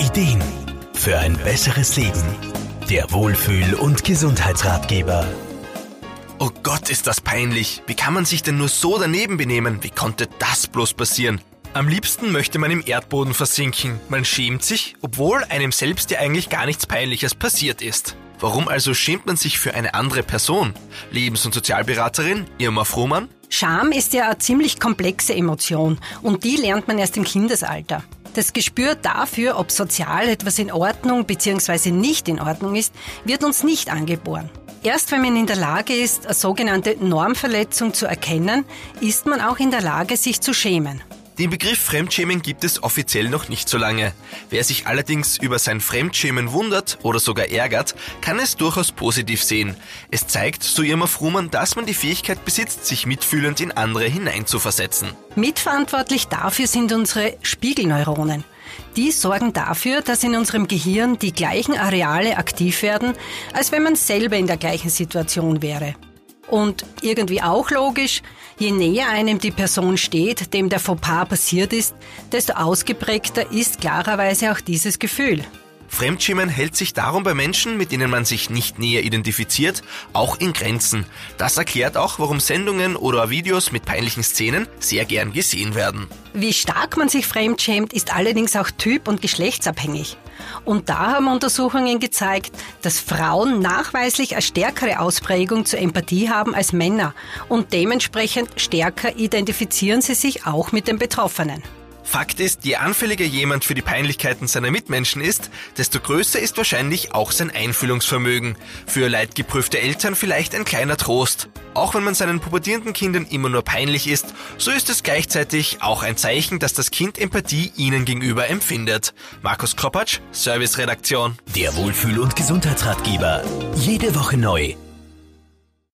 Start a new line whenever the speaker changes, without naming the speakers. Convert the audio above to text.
Ideen für ein besseres Leben. Der Wohlfühl- und Gesundheitsratgeber.
Oh Gott, ist das peinlich. Wie kann man sich denn nur so daneben benehmen? Wie konnte das bloß passieren? Am liebsten möchte man im Erdboden versinken. Man schämt sich, obwohl einem selbst ja eigentlich gar nichts Peinliches passiert ist. Warum also schämt man sich für eine andere Person? Lebens- und Sozialberaterin Irma Frohmann?
Scham ist ja eine ziemlich komplexe Emotion und die lernt man erst im Kindesalter. Das Gespür dafür, ob sozial etwas in Ordnung bzw. nicht in Ordnung ist, wird uns nicht angeboren. Erst wenn man in der Lage ist, eine sogenannte Normverletzung zu erkennen, ist man auch in der Lage, sich zu schämen.
Den Begriff Fremdschämen gibt es offiziell noch nicht so lange. Wer sich allerdings über sein Fremdschämen wundert oder sogar ärgert, kann es durchaus positiv sehen. Es zeigt, so Irma Frumann, dass man die Fähigkeit besitzt, sich mitfühlend in andere hineinzuversetzen.
Mitverantwortlich dafür sind unsere Spiegelneuronen. Die sorgen dafür, dass in unserem Gehirn die gleichen Areale aktiv werden, als wenn man selber in der gleichen Situation wäre. Und irgendwie auch logisch, je näher einem die Person steht, dem der Fauxpas passiert ist, desto ausgeprägter ist klarerweise auch dieses Gefühl.
Fremdschämen hält sich darum bei Menschen, mit denen man sich nicht näher identifiziert, auch in Grenzen. Das erklärt auch, warum Sendungen oder Videos mit peinlichen Szenen sehr gern gesehen werden.
Wie stark man sich fremdschämt, ist allerdings auch typ- und geschlechtsabhängig. Und da haben Untersuchungen gezeigt, dass Frauen nachweislich eine stärkere Ausprägung zur Empathie haben als Männer und dementsprechend stärker identifizieren sie sich auch mit den Betroffenen.
Fakt ist, je anfälliger jemand für die Peinlichkeiten seiner Mitmenschen ist, desto größer ist wahrscheinlich auch sein Einfühlungsvermögen. Für leidgeprüfte Eltern vielleicht ein kleiner Trost. Auch wenn man seinen pubertierenden Kindern immer nur peinlich ist, so ist es gleichzeitig auch ein Zeichen, dass das Kind Empathie ihnen gegenüber empfindet. Markus Kropatsch, Serviceredaktion.
Der Wohlfühl- und Gesundheitsratgeber. Jede Woche neu